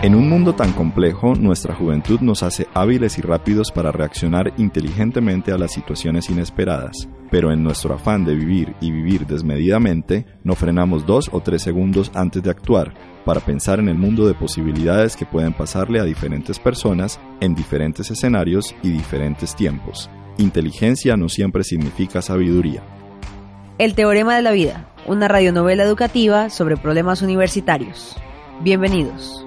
En un mundo tan complejo, nuestra juventud nos hace hábiles y rápidos para reaccionar inteligentemente a las situaciones inesperadas, pero en nuestro afán de vivir y vivir desmedidamente, no frenamos dos o tres segundos antes de actuar, para pensar en el mundo de posibilidades que pueden pasarle a diferentes personas en diferentes escenarios y diferentes tiempos. Inteligencia no siempre significa sabiduría. El Teorema de la Vida, una radionovela educativa sobre problemas universitarios. Bienvenidos.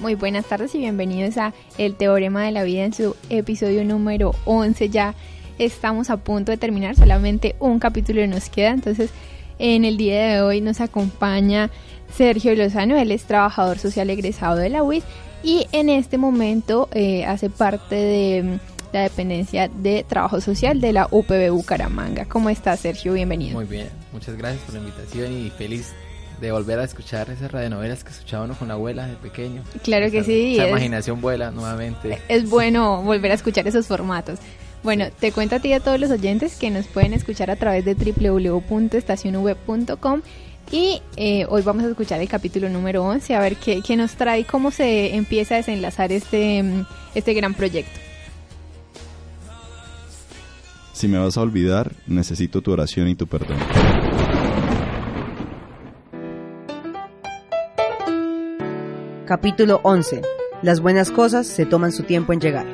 Muy buenas tardes y bienvenidos a El Teorema de la Vida en su episodio número 11. Ya estamos a punto de terminar, solamente un capítulo nos queda, entonces en el día de hoy nos acompaña Sergio Lozano, él es trabajador social egresado de la UIS y en este momento eh, hace parte de mm, la dependencia de trabajo social de la UPB Bucaramanga. ¿Cómo estás, Sergio? Bienvenido. Muy bien, muchas gracias por la invitación y feliz de volver a escuchar esas radionovelas que escuchaba uno con la abuela de pequeño. Claro que sí. La imaginación vuela nuevamente. Es bueno volver a escuchar esos formatos. Bueno, te cuento a ti y a todos los oyentes que nos pueden escuchar a través de www.estacionweb.com y eh, hoy vamos a escuchar el capítulo número 11, a ver qué, qué nos trae, cómo se empieza a desenlazar este, este gran proyecto. Si me vas a olvidar, necesito tu oración y tu perdón. Capítulo 11. Las buenas cosas se toman su tiempo en llegar.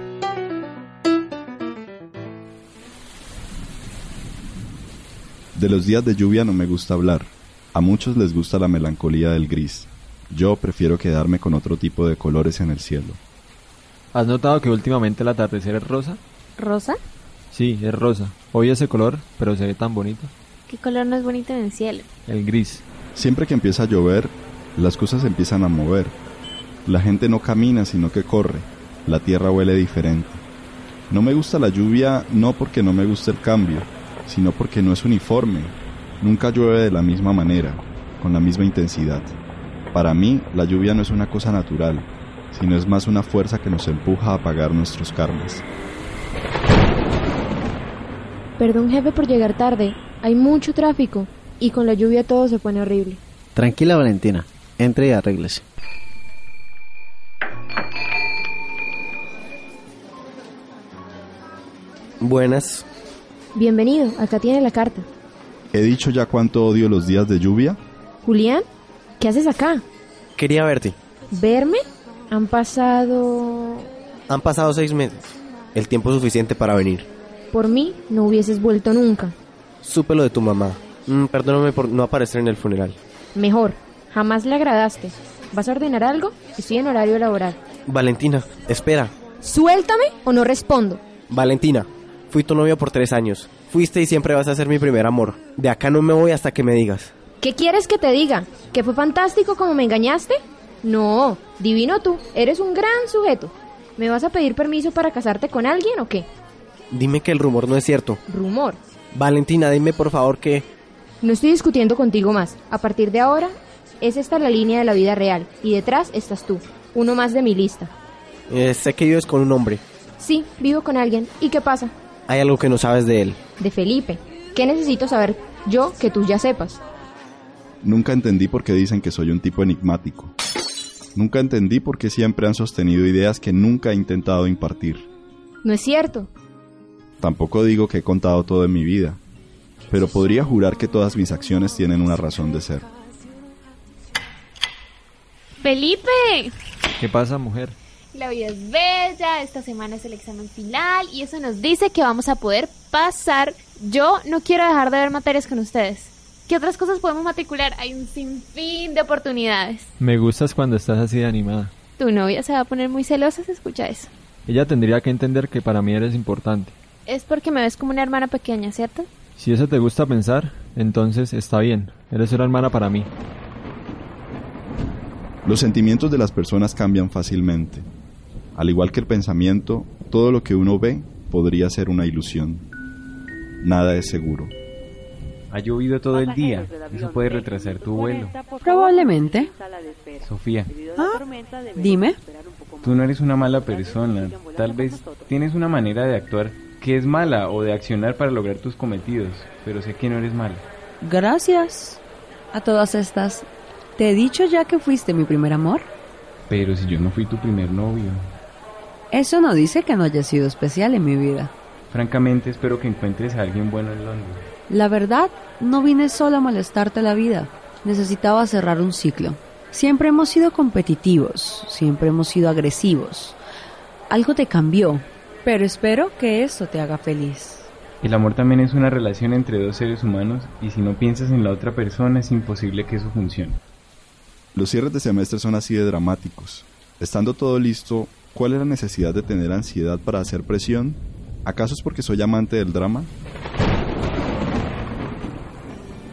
De los días de lluvia no me gusta hablar. A muchos les gusta la melancolía del gris. Yo prefiero quedarme con otro tipo de colores en el cielo. ¿Has notado que últimamente el atardecer es rosa? ¿Rosa? Sí, es rosa. Hoy ese color, pero se ve tan bonito. ¿Qué color no es bonito en el cielo? El gris. Siempre que empieza a llover, las cosas empiezan a mover. La gente no camina, sino que corre. La tierra huele diferente. No me gusta la lluvia no porque no me gusta el cambio, sino porque no es uniforme. Nunca llueve de la misma manera, con la misma intensidad. Para mí, la lluvia no es una cosa natural, sino es más una fuerza que nos empuja a apagar nuestros karmas. Perdón jefe por llegar tarde, hay mucho tráfico y con la lluvia todo se pone horrible. Tranquila Valentina, entre y arréglese. Buenas. Bienvenido, acá tiene la carta. ¿He dicho ya cuánto odio los días de lluvia? Julián, ¿qué haces acá? Quería verte. ¿Verme? Han pasado... Han pasado seis meses. El tiempo suficiente para venir. Por mí, no hubieses vuelto nunca. Supe lo de tu mamá. Mm, perdóname por no aparecer en el funeral. Mejor, jamás le agradaste. ¿Vas a ordenar algo? Estoy en horario laboral. Valentina, espera. Suéltame o no respondo. Valentina, fui tu novia por tres años. Fuiste y siempre vas a ser mi primer amor. De acá no me voy hasta que me digas. ¿Qué quieres que te diga? ¿Que fue fantástico como me engañaste? No, divino tú, eres un gran sujeto. ¿Me vas a pedir permiso para casarte con alguien o qué? Dime que el rumor no es cierto. Rumor. Valentina, dime por favor que... No estoy discutiendo contigo más. A partir de ahora, es esta la línea de la vida real. Y detrás estás tú, uno más de mi lista. Eh, sé que vives con un hombre. Sí, vivo con alguien. ¿Y qué pasa? Hay algo que no sabes de él. De Felipe. ¿Qué necesito saber yo que tú ya sepas? Nunca entendí por qué dicen que soy un tipo enigmático. Nunca entendí por qué siempre han sostenido ideas que nunca he intentado impartir. No es cierto. Tampoco digo que he contado todo en mi vida, pero podría jurar que todas mis acciones tienen una razón de ser. Felipe, ¿Qué pasa, mujer? La vida es bella, esta semana es el examen final y eso nos dice que vamos a poder pasar. Yo no quiero dejar de ver materias con ustedes. ¿Qué otras cosas podemos matricular? Hay un sinfín de oportunidades. Me gustas cuando estás así de animada. Tu novia se va a poner muy celosa si escucha eso. Ella tendría que entender que para mí eres importante. Es porque me ves como una hermana pequeña, ¿cierto? Si eso te gusta pensar, entonces está bien. Eres una hermana para mí. Los sentimientos de las personas cambian fácilmente. Al igual que el pensamiento, todo lo que uno ve podría ser una ilusión. Nada es seguro. Ha llovido todo el día. Eso puede retrasar tu vuelo. Probablemente. Sofía, Ah, dime. tú no eres una mala persona. Tal vez tienes una manera de actuar que es mala o de accionar para lograr tus cometidos, pero sé que no eres mala. Gracias. A todas estas, ¿te he dicho ya que fuiste mi primer amor? Pero si yo no fui tu primer novio. Eso no dice que no haya sido especial en mi vida. Francamente espero que encuentres a alguien bueno en Londres. La verdad, no vine solo a molestarte la vida. Necesitaba cerrar un ciclo. Siempre hemos sido competitivos, siempre hemos sido agresivos. Algo te cambió, pero espero que eso te haga feliz. El amor también es una relación entre dos seres humanos y si no piensas en la otra persona es imposible que eso funcione. Los cierres de semestre son así de dramáticos. Estando todo listo, ¿cuál es la necesidad de tener ansiedad para hacer presión? ¿Acaso es porque soy amante del drama?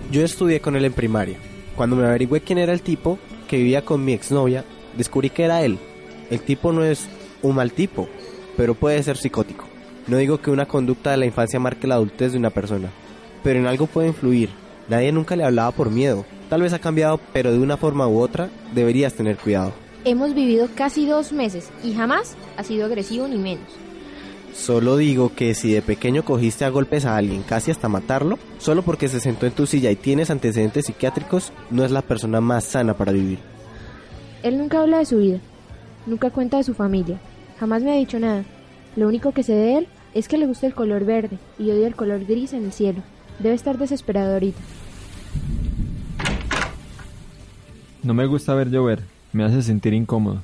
Yo estudié con él en primaria. Cuando me averigüé quién era el tipo que vivía con mi exnovia, descubrí que era él. El tipo no es un mal tipo, pero puede ser psicótico. No digo que una conducta de la infancia marque la adultez de una persona, pero en algo puede influir. Nadie nunca le hablaba por miedo. Tal vez ha cambiado, pero de una forma u otra deberías tener cuidado. Hemos vivido casi dos meses y jamás ha sido agresivo ni menos. Solo digo que si de pequeño cogiste a golpes a alguien casi hasta matarlo, solo porque se sentó en tu silla y tienes antecedentes psiquiátricos, no es la persona más sana para vivir. Él nunca habla de su vida, nunca cuenta de su familia, jamás me ha dicho nada. Lo único que sé de él es que le gusta el color verde y odia el color gris en el cielo. Debe estar desesperado ahorita. No me gusta ver llover, me hace sentir incómodo.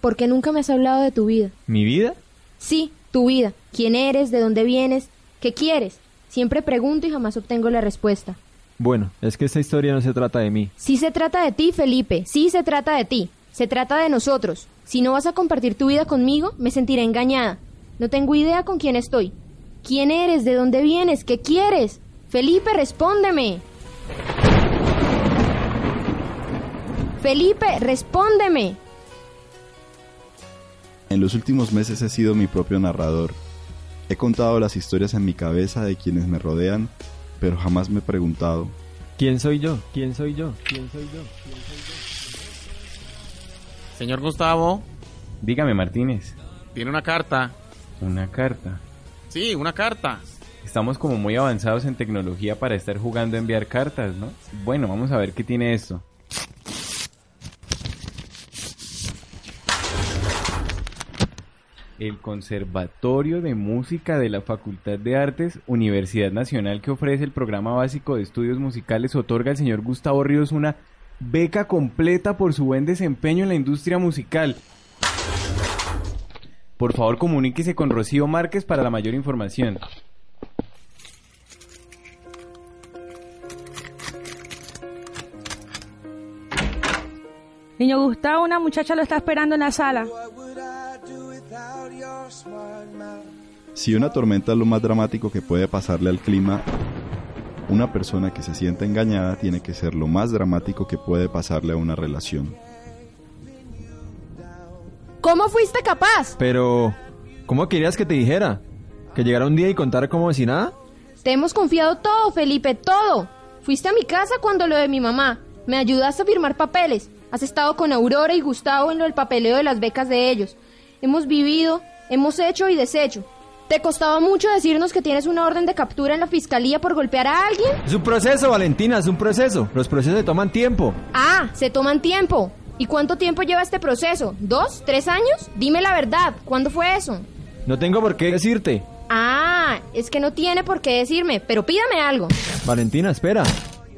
¿Por qué nunca me has hablado de tu vida? ¿Mi vida? Sí, tu vida. ¿Quién eres? ¿De dónde vienes? ¿Qué quieres? Siempre pregunto y jamás obtengo la respuesta. Bueno, es que esta historia no se trata de mí. Sí se trata de ti, Felipe. Sí se trata de ti. Se trata de nosotros. Si no vas a compartir tu vida conmigo, me sentiré engañada. No tengo idea con quién estoy. ¿Quién eres? ¿De dónde vienes? ¿Qué quieres? Felipe, respóndeme. Felipe, respóndeme. En los últimos meses he sido mi propio narrador. He contado las historias en mi cabeza de quienes me rodean, pero jamás me he preguntado, ¿Quién soy yo? ¿Quién soy yo? ¿Quién soy yo? ¿Quién soy yo? Señor Gustavo, Dígame, Martínez, tiene una carta. una carta. Sí, una carta. Estamos como muy avanzados en tecnología para estar jugando a enviar cartas, ¿no? Bueno, vamos a ver qué tiene esto. El Conservatorio de Música de la Facultad de Artes, Universidad Nacional que ofrece el programa básico de estudios musicales, otorga al señor Gustavo Ríos una beca completa por su buen desempeño en la industria musical. Por favor, comuníquese con Rocío Márquez para la mayor información. Niño Gustavo, una muchacha lo está esperando en la sala. Si una tormenta es lo más dramático que puede pasarle al clima, una persona que se sienta engañada tiene que ser lo más dramático que puede pasarle a una relación. ¿Cómo fuiste capaz? Pero, ¿cómo querías que te dijera? ¿Que llegara un día y contara como si nada? Te hemos confiado todo, Felipe, todo. Fuiste a mi casa cuando lo de mi mamá. Me ayudaste a firmar papeles. Has estado con Aurora y Gustavo en lo del papeleo de las becas de ellos. Hemos vivido, hemos hecho y deshecho. ¿Te costaba mucho decirnos que tienes una orden de captura en la fiscalía por golpear a alguien? Es un proceso, Valentina, es un proceso. Los procesos se toman tiempo. Ah, se toman tiempo. ¿Y cuánto tiempo lleva este proceso? ¿Dos? ¿Tres años? Dime la verdad. ¿Cuándo fue eso? No tengo por qué decirte. Ah, es que no tiene por qué decirme, pero pídame algo. Valentina, espera.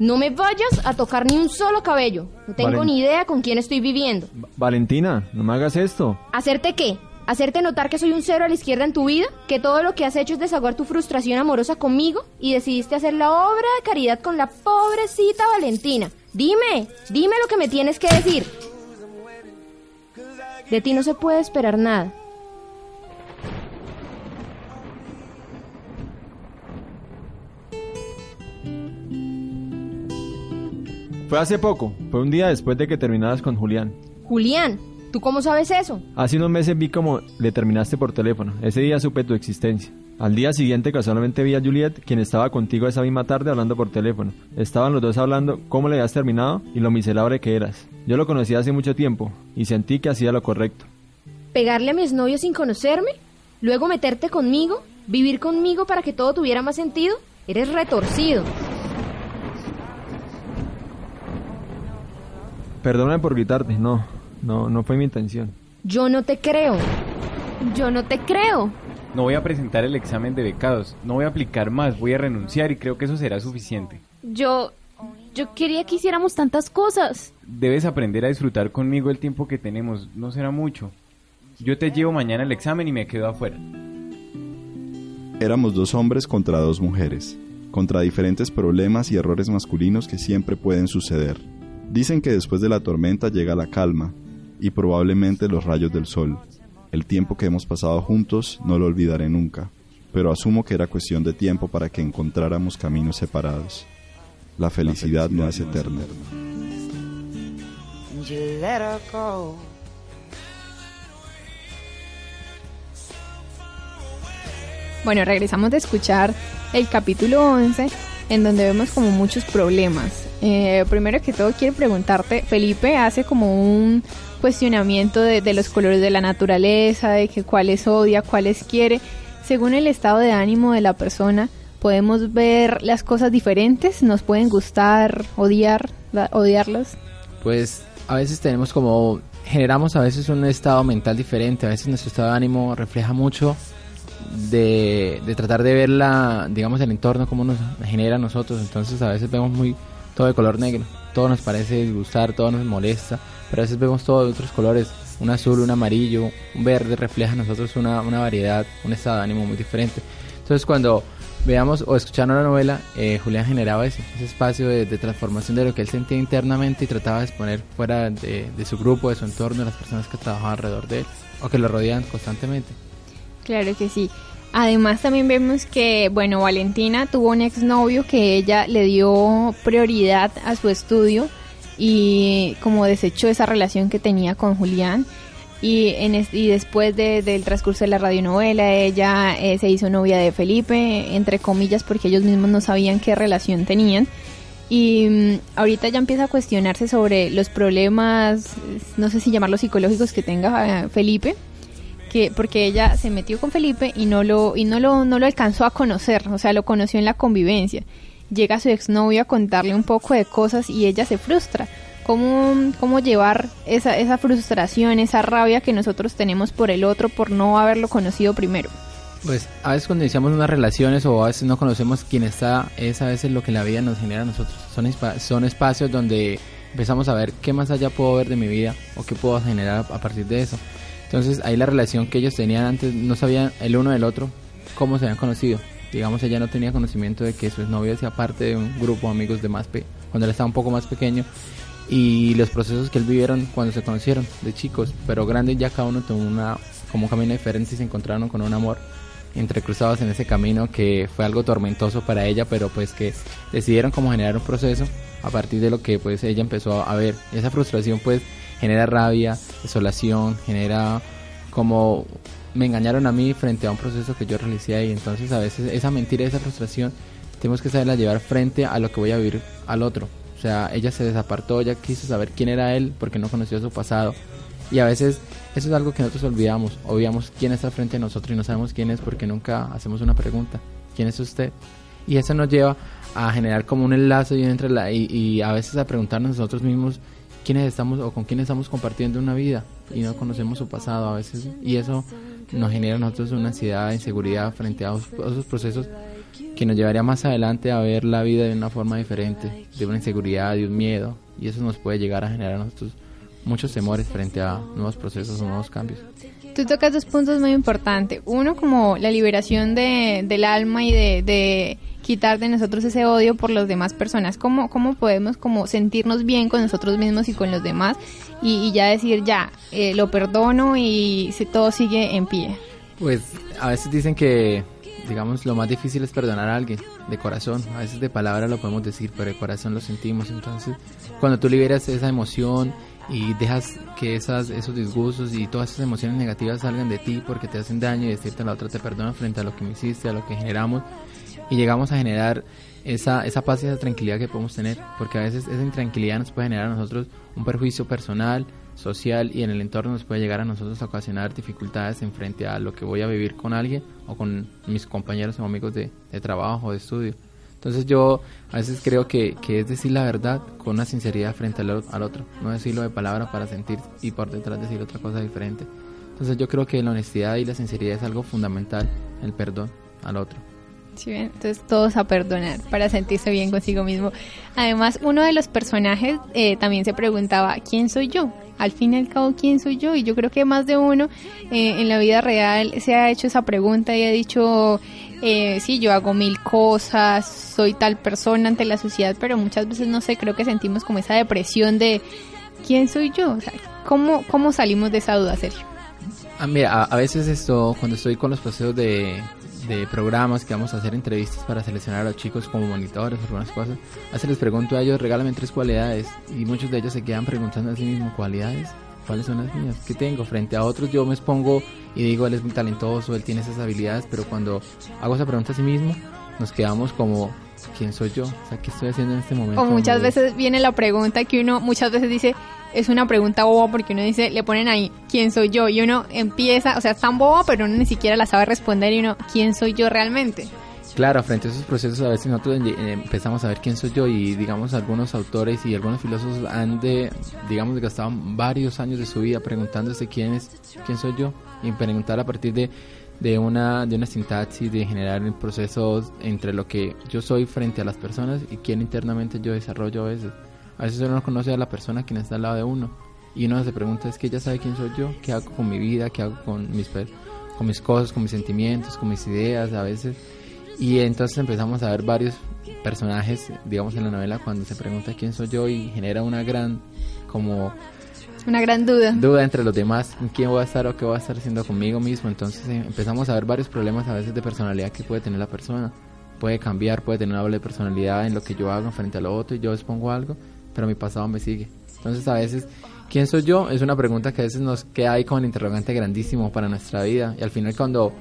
No me vayas a tocar ni un solo cabello. No tengo Valen- ni idea con quién estoy viviendo. Va- Valentina, no me hagas esto. ¿Hacerte qué? ¿Hacerte notar que soy un cero a la izquierda en tu vida? ¿Que todo lo que has hecho es desahogar tu frustración amorosa conmigo? ¿Y decidiste hacer la obra de caridad con la pobrecita Valentina? Dime, dime lo que me tienes que decir. De ti no se puede esperar nada. Fue hace poco, fue un día después de que terminaras con Julián. Julián, ¿tú cómo sabes eso? Hace unos meses vi como le terminaste por teléfono. Ese día supe tu existencia. Al día siguiente casualmente vi a Juliet, quien estaba contigo esa misma tarde hablando por teléfono. Estaban los dos hablando cómo le habías terminado y lo miserable que eras. Yo lo conocí hace mucho tiempo y sentí que hacía lo correcto. ¿Pegarle a mi exnovio sin conocerme? ¿Luego meterte conmigo? ¿Vivir conmigo para que todo tuviera más sentido? Eres retorcido. Perdóname por gritarte, no, no, no fue mi intención. Yo no te creo. Yo no te creo. No voy a presentar el examen de becados, no voy a aplicar más, voy a renunciar y creo que eso será suficiente. Yo... Yo quería que hiciéramos tantas cosas. Debes aprender a disfrutar conmigo el tiempo que tenemos, no será mucho. Yo te llevo mañana el examen y me quedo afuera. Éramos dos hombres contra dos mujeres, contra diferentes problemas y errores masculinos que siempre pueden suceder. Dicen que después de la tormenta llega la calma y probablemente los rayos del sol. El tiempo que hemos pasado juntos no lo olvidaré nunca, pero asumo que era cuestión de tiempo para que encontráramos caminos separados. La felicidad, no es eterna. Bueno, regresamos de escuchar el capítulo 11, en donde vemos como muchos problemas. Eh, primero que todo, quiero preguntarte, Felipe hace como un cuestionamiento de, los colores de la naturaleza, de que cuáles odia, cuáles quiere. Según el estado de ánimo de la persona, podemos ver las cosas diferentes, nos pueden gustar, odiar, odiarlas. Pues a veces tenemos como, generamos a veces un estado mental diferente, a veces nuestro estado de ánimo refleja mucho de, de tratar de ver la, digamos, el entorno como nos genera a nosotros, entonces a veces vemos muy todo de color negro, todo nos parece disgustar, todo nos molesta, pero a veces vemos todo de otros colores, un azul, un amarillo, un verde refleja a nosotros una, una variedad, un estado de ánimo muy diferente. Entonces cuando veamos o escuchando la novela, eh, Julián generaba ese, ese espacio de, transformación de lo que él sentía internamente y trataba de exponer fuera de, de su grupo, de su entorno, de las personas que trabajaban alrededor de él o que lo rodean constantemente. Claro que sí. Además también vemos que, bueno, Valentina tuvo un exnovio que ella le dio prioridad a su estudio y como desechó esa relación que tenía con Julián. Y, en y después de- del transcurso de la radionovela, ella eh, se hizo novia de Felipe, entre comillas, porque ellos mismos no sabían qué relación tenían. Y mm, ahorita ya empieza a cuestionarse sobre los problemas, no sé si llamarlos psicológicos que tenga eh, Felipe, que porque ella se metió con Felipe y no lo y no lo no lo alcanzó a conocer, o sea, lo conoció en la convivencia. Llega su exnovio a contarle un poco de cosas y ella se frustra. ¿Cómo, cómo llevar esa, esa frustración, esa rabia que nosotros tenemos por el otro por no haberlo conocido primero? Pues a veces cuando iniciamos unas relaciones o a veces no conocemos quién está, es a veces lo que la vida nos genera a nosotros. Son, son espacios donde empezamos a ver qué más allá puedo ver de mi vida o qué puedo generar a partir de eso. Entonces ahí la relación que ellos tenían antes no sabían el uno del otro cómo se habían conocido. Digamos, ella no tenía conocimiento de que su exnovio hacía parte de un grupo de amigos de más pe cuando él estaba un poco más pequeño y los procesos que él vivieron cuando se conocieron de chicos, pero grandes ya cada uno tomó una como un camino diferente y se encontraron con un amor entrecruzados en ese camino que fue algo tormentoso para ella, pero pues que decidieron como generar un proceso a partir de lo que pues ella empezó a ver. Esa frustración pues genera rabia, desolación, genera como me engañaron a mí frente a un proceso que yo realicé ahí. Entonces a veces esa mentira, esa frustración, tenemos que saberla llevar frente a lo que voy a vivir al otro. O sea, ella se desapartó, ella quiso saber quién era él porque no conoció su pasado. Y a veces eso es algo que nosotros olvidamos. Olvidamos quién está frente a nosotros y no sabemos quién es porque nunca hacemos una pregunta. ¿Quién es usted? Y eso nos lleva a generar como un enlace y, entre la, y, y a veces a preguntarnos nosotros mismos quiénes estamos o con quién estamos compartiendo una vida y no conocemos su pasado a veces. Y eso nos genera a nosotros una ansiedad, inseguridad frente a esos, procesos que nos llevaría más adelante a ver la vida de una forma diferente, de una inseguridad, de un miedo. Y eso nos puede llegar a generar a nosotros muchos temores frente a nuevos procesos o nuevos cambios. Tú tocas dos puntos muy importantes. Uno, como la liberación de, del alma y de quitar de nosotros ese odio por las demás personas. ¿Cómo, cómo podemos como sentirnos bien con nosotros mismos y con los demás? Y, ya decir, ya, eh, lo perdono y si todo sigue en pie. Pues a veces dicen que, digamos, lo más difícil es perdonar a alguien de corazón. A veces de palabra lo podemos decir, pero de corazón lo sentimos. Entonces, cuando tú liberas esa emoción y dejas que esas, esos disgustos y todas esas emociones negativas salgan de ti porque te hacen daño y decirte a la otra te perdona frente a lo que me hiciste, a lo que generamos y llegamos a generar esa, esa paz y esa tranquilidad que podemos tener porque a veces esa intranquilidad nos puede generar a nosotros un perjuicio personal social y en el entorno nos puede llegar a nosotros a ocasionar dificultades en frente a lo que voy a vivir con alguien o con mis compañeros o amigos de, de trabajo o de estudio. Entonces yo a veces creo que, que es decir la verdad con una sinceridad frente al, al otro, no decirlo de palabra para sentir y por detrás decir otra cosa diferente. Entonces yo creo que la honestidad y la sinceridad es algo fundamental, el perdón al otro. Sí, bien, entonces todos a perdonar para sentirse bien consigo mismo. Además, uno de los personajes eh, también se preguntaba, ¿quién soy yo? Al fin y al cabo, ¿quién soy yo? Y yo creo que más de uno eh, en la vida real se ha hecho esa pregunta y ha dicho, eh, sí, yo hago mil cosas, soy tal persona ante la sociedad, pero muchas veces, no sé, creo que sentimos como esa depresión de, ¿quién soy yo? O sea, ¿cómo, cómo salimos de esa duda, Sergio? Ah, mira, a, a veces esto, cuando estoy con los procesos de, de programas que vamos a hacer entrevistas para seleccionar a los chicos como monitores algunas cosas, a les pregunto a ellos, regálame tres cualidades y muchos de ellos se quedan preguntando a sí mismos, ¿cualidades? ¿Cuáles son las mías? ¿Qué tengo? Frente a otros yo me expongo y digo, él es muy talentoso, él tiene esas habilidades, pero cuando hago esa pregunta a sí mismo, nos quedamos como, ¿quién soy yo? O sea, ¿qué estoy haciendo en este momento? O muchas veces viene la pregunta que uno muchas veces dice, es una pregunta boba porque uno dice, le ponen ahí, ¿quién soy yo? Y uno empieza, o sea, es tan boba, pero uno ni siquiera la sabe responder y uno, ¿quién soy yo realmente? Claro, frente a esos procesos a veces nosotros eh, empezamos a ver quién soy yo y digamos algunos autores y algunos filósofos han de, digamos, gastado varios años de su vida preguntándose quién es, quién soy yo y preguntar a partir de, de una de una sintaxis, de generar procesos entre lo que yo soy frente a las personas y quién internamente yo desarrollo a veces. A veces uno no conoce a la persona quien está al lado de uno y uno se pregunta es que ella sabe quién soy yo, qué hago con mi vida, qué hago con mis con mis cosas, con mis sentimientos, con mis ideas a veces y entonces empezamos a ver varios personajes, digamos en la novela, cuando se pregunta quién soy yo y genera una gran como Una gran duda. duda entre los demás, quién voy a estar o qué voy a estar haciendo conmigo mismo. Entonces eh, empezamos a ver varios problemas a veces de personalidad que puede tener la persona. Puede cambiar, puede tener una doble personalidad en lo que yo hago frente a lo otro y yo expongo algo, pero mi pasado me sigue. Entonces a veces, ¿quién soy yo? Es una pregunta que a veces nos queda ahí como un interrogante grandísimo para nuestra vida. Y al final cuando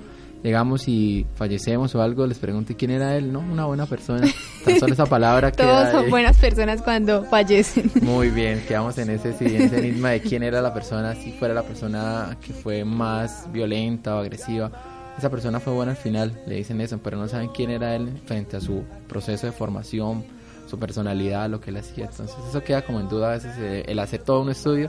llegamos y fallecemos o algo, les pregunto "¿Y quién era él, ¿no? Una buena persona. Tan solo esa palabra que Todos son buenas personas cuando fallecen. muy bien, quedamos en ese, sí, en ese enigma de quién era la persona, si fuera la persona que fue más violenta o agresiva. Esa persona fue buena al final, le dicen eso, pero no saben quién era él frente a su proceso de formación, su personalidad, lo que él hacía. Entonces eso queda como en duda a veces, eh, el hacer todo un estudio,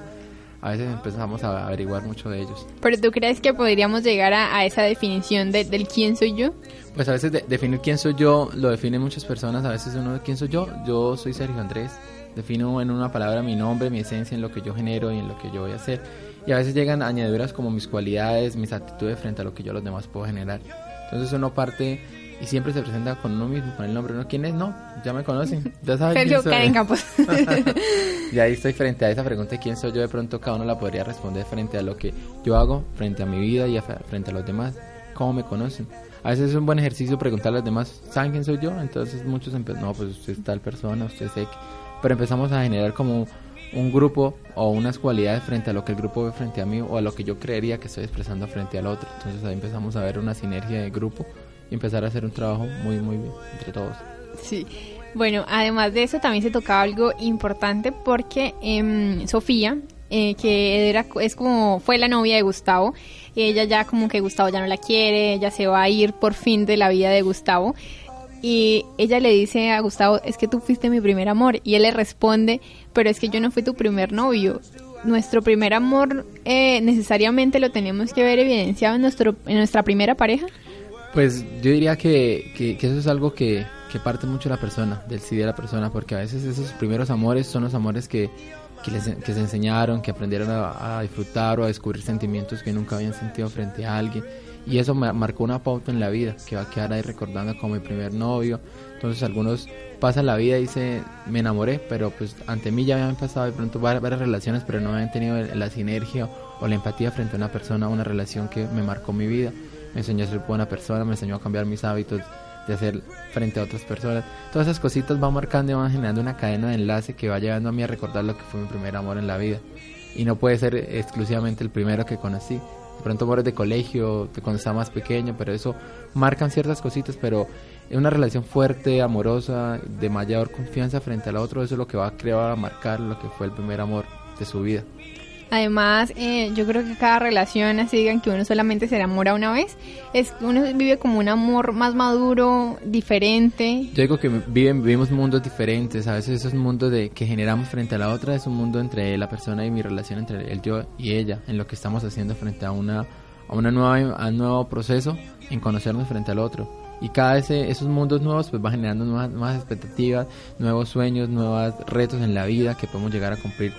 a veces empezamos a averiguar mucho de ellos. Pero tú crees que podríamos llegar a, a esa definición de, del quién soy yo? Pues a veces de- definir quién soy yo lo definen muchas personas, a veces uno, ¿quién soy yo? Yo soy Sergio Andrés. Defino en una palabra mi nombre, mi esencia, en lo que yo genero y en lo que yo voy a hacer. Y a veces llegan añadiduras como mis cualidades, mis actitudes frente a lo que yo a los demás puedo generar. Entonces uno parte y siempre se presenta con uno mismo, con el nombre. ¿Uno quién es? No, ya me conocen. Ya saben Sergio quién soy. Campos. y ahí estoy frente a esa pregunta de quién soy yo. De pronto cada uno la podría responder frente a lo que yo hago, frente a mi vida y a- frente a los demás. ¿Cómo me conocen? A veces es un buen ejercicio preguntar a los demás, ¿saben quién soy yo? Entonces muchos empiezan, no, pues usted es tal persona, usted es X. Pero empezamos a generar como un grupo o unas cualidades frente a lo que el grupo ve frente a mí o a lo que yo creería que estoy expresando frente al otro. Entonces ahí empezamos a ver una sinergia de grupo empezar a hacer un trabajo muy, muy bien entre todos. Sí. Bueno, además de eso también se tocaba algo importante porque em, Sofía, eh, que era, es como fue la novia de Gustavo, ella ya como que Gustavo ya no la quiere, ella se va a ir por fin de la vida de Gustavo y ella le dice a Gustavo, es que tú fuiste mi primer amor y él le responde, pero es que yo no fui tu primer novio. Nuestro primer amor eh, necesariamente lo tenemos que ver evidenciado en, nuestro, en nuestra primera pareja. Pues yo diría que, que, que eso es algo que, que parte mucho la persona, del sí de la persona, porque a veces esos primeros amores son los amores que, les- se enseñaron, que aprendieron a, disfrutar o a descubrir sentimientos que nunca habían sentido frente a alguien. Y eso ma- marcó una pauta en la vida, que va a quedar ahí recordando como mi primer novio. Entonces algunos pasan la vida y dicen, me enamoré, pero pues ante mí ya habían pasado de pronto varias, varias relaciones, pero no habían tenido la sinergia o la empatía frente a una persona, una relación que me marcó mi vida me enseñó a ser buena persona, me enseñó a cambiar mis hábitos de hacer frente a otras personas. Todas esas cositas van marcando y van generando una cadena de enlace que va llevando a mí a recordar lo que fue mi primer amor en la vida. Y no puede ser exclusivamente el primero que conocí. De pronto amores de colegio, de cuando estaba más pequeño, pero eso marcan ciertas cositas, pero una relación fuerte, amorosa, de mayor confianza frente al otro, eso es lo que va a crear, a marcar lo que fue el primer amor de su vida. Además, eh, yo creo que cada relación, así digan que uno solamente se enamora una vez, es uno vive como un amor más maduro, diferente. Yo digo que viven, vivimos mundos diferentes. A veces esos mundos de, que generamos frente a la otra es un mundo entre la persona y mi relación entre el yo y ella, en lo que estamos haciendo frente a una, a nueva, a un nuevo proceso en conocernos frente al otro. Y cada vez esos mundos nuevos pues va generando nuevas, nuevas expectativas, nuevos sueños, nuevos retos en la vida que podemos llegar a cumplir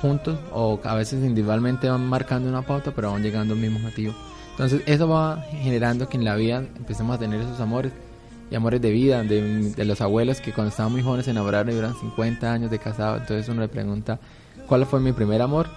juntos o a veces individualmente van marcando una pauta pero van llegando al mismo objetivo. Entonces eso va generando que en la vida empecemos a tener esos amores y amores de vida, de, los abuelos que cuando estaban muy jóvenes se enamoraron y duran 50 años de casado, entonces uno le pregunta cuál fue mi primer amor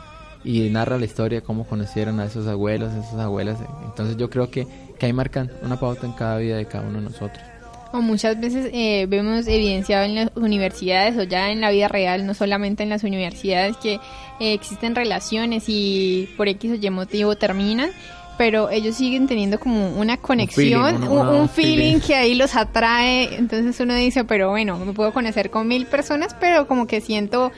y narra la historia, cómo conocieron a esos abuelos, esas abuelas. Entonces yo creo que, que ahí marcan una pauta en cada vida de cada uno de nosotros. O muchas veces eh, vemos evidenciado en las universidades o ya en la vida real, no solamente en las universidades, que eh, existen relaciones y por X o Y motivo terminan, pero ellos siguen teniendo como una conexión, un feeling, que ahí los atrae. Entonces uno dice, pero bueno, me puedo conocer con mil personas, pero como que siento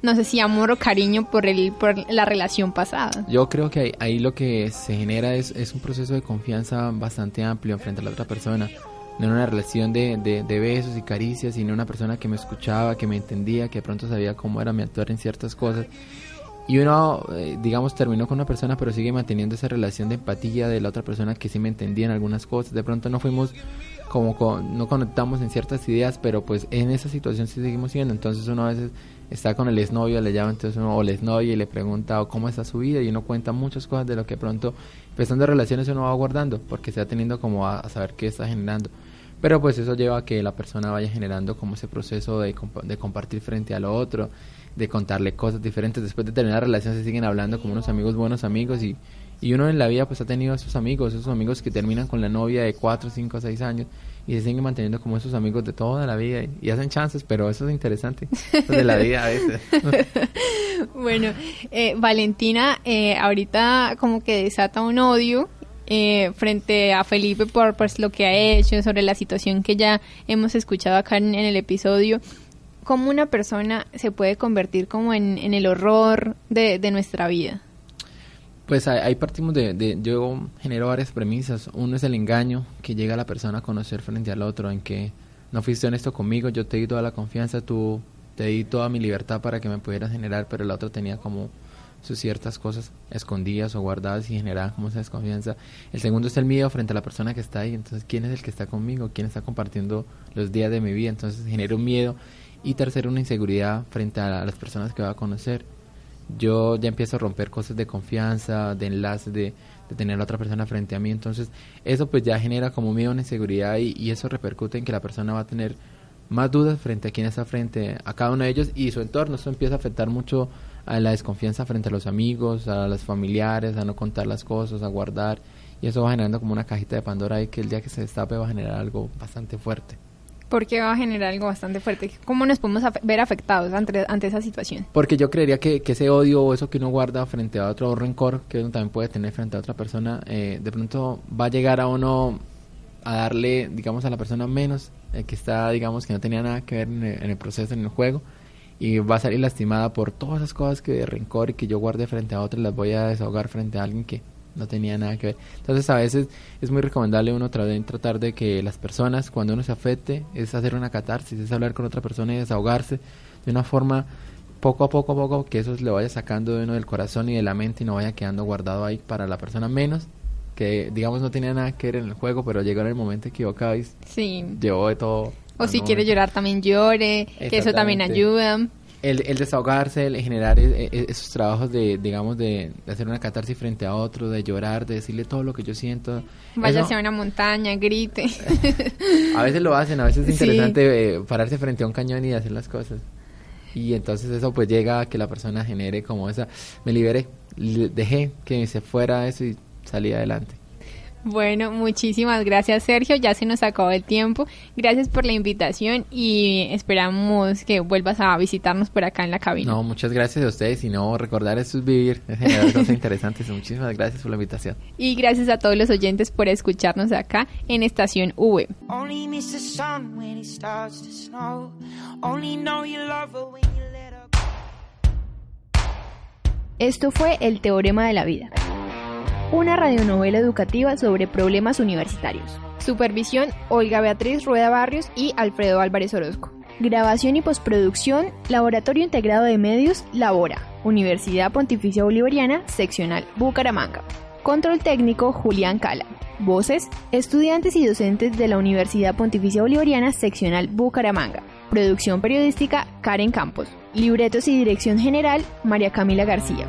no sé si amor o cariño por el por la relación pasada. Yo creo que ahí, lo que se genera es, es, un proceso de confianza bastante amplio frente a la otra persona no era una relación de, de, besos y caricias, sino una persona que me escuchaba, que me entendía, que de pronto sabía cómo era mi actuar en ciertas cosas. Y uno, eh, digamos, terminó con una persona, pero sigue manteniendo esa relación de empatía de la otra persona que sí me entendía en algunas cosas. De pronto no fuimos como, con, no conectamos en ciertas ideas, pero pues en esa situación sí seguimos siendo. Entonces uno a veces está con el exnovio, le llama entonces uno, o el exnovio y le pregunta cómo está su vida y uno cuenta muchas cosas de lo que pronto, empezando relaciones, uno va guardando, porque se va teniendo como a saber qué está generando. Pero pues eso lleva a que la persona vaya generando como ese proceso de, de compartir frente al otro, de contarle cosas diferentes. Después de terminar la relación se siguen hablando como unos amigos, buenos amigos y, y uno en la vida pues ha tenido esos amigos, esos amigos que terminan con la novia de 4, 5, 6 años y se siguen manteniendo como esos amigos de toda la vida y, hacen chances, pero eso es interesante de la vida a veces. bueno, eh, Valentina eh, ahorita como que desata un odio eh, frente a Felipe por pues, lo que ha hecho, sobre la situación que ya hemos escuchado acá en, el episodio, ¿cómo una persona se puede convertir como en, el horror de, nuestra vida? Pues ahí partimos de, yo genero varias premisas. Uno es el engaño que llega la persona a conocer frente al otro, en que no fuiste honesto conmigo, yo te di toda la confianza, tú te di toda mi libertad para que me pudieras generar, pero el otro tenía como sus ciertas cosas escondidas o guardadas y generaban como esa desconfianza. El segundo es el miedo frente a la persona que está ahí. Entonces, ¿quién es el que está conmigo? ¿Quién está compartiendo los días de mi vida? Entonces, genera un miedo. Y tercero, una inseguridad frente a las personas que va a conocer. Yo ya empiezo a romper cosas de confianza, de enlaces, de, tener a otra persona frente a mí. Entonces, eso pues ya genera como miedo, una inseguridad y, y eso repercute en que la persona va a tener más dudas frente a quién está frente a cada uno de ellos y su entorno. Eso empieza a afectar mucho a la desconfianza frente a los amigos, a los familiares, a no contar las cosas, a guardar. Y eso va generando como una cajita de Pandora y que el día que se destape va a generar algo bastante fuerte. ¿Por qué va a generar algo bastante fuerte? ¿Cómo nos podemos ver afectados ante, ante esa situación? Porque yo creería que, que, ese odio o eso que uno guarda frente a otro rencor que uno también puede tener frente a otra persona, eh, de pronto va a llegar a uno a darle, digamos, a la persona menos eh, que está, digamos, que no tenía nada que ver en el proceso, en el juego, y va a salir lastimada por todas esas cosas que de rencor y que yo guardé frente a otros las voy a desahogar frente a alguien que no tenía nada que ver. Entonces a veces es muy recomendable uno tratar de que las personas cuando uno se afecte es hacer una catarsis, es hablar con otra persona y desahogarse de una forma poco a poco a poco que eso le vaya sacando de uno del corazón y de la mente y no vaya quedando guardado ahí para la persona menos que digamos no tenía nada que ver en el juego pero llegó en el momento equivocado y sí. llevó de todo o si quiere llorar también llore, que eso también ayuda. El, el desahogarse, el generar e, e, esos trabajos de, digamos, de, hacer una catarsis frente a otro, de llorar, de decirle todo lo que yo siento. Vaya a una montaña, grite. a veces lo hacen, a veces es interesante eh, pararse frente a un cañón y hacer las cosas. Y entonces eso pues llega a que la persona genere como esa, me liberé, dejé que se fuera eso y salí adelante. Bueno, muchísimas gracias Sergio, ya se nos acabó el tiempo. Gracias por la invitación y esperamos que vuelvas a visitarnos por acá en la cabina. No, muchas gracias a ustedes y no recordar eso es vivir, es generar cosas interesantes. Muchísimas gracias por la invitación. Y gracias a todos los oyentes por escucharnos acá en Estación V. Esto fue El Teorema de la Vida, una radionovela educativa sobre problemas universitarios. Supervisión Olga Beatriz Rueda Barrios y Alfredo Álvarez Orozco. Grabación y postproducción Laboratorio Integrado de Medios Labora, Universidad Pontificia Bolivariana, Seccional Bucaramanga. Control técnico Julián Cala. Voces, estudiantes y docentes de la Universidad Pontificia Bolivariana, Seccional Bucaramanga. Producción periodística Karen Campos. Libretos y dirección general María Camila García.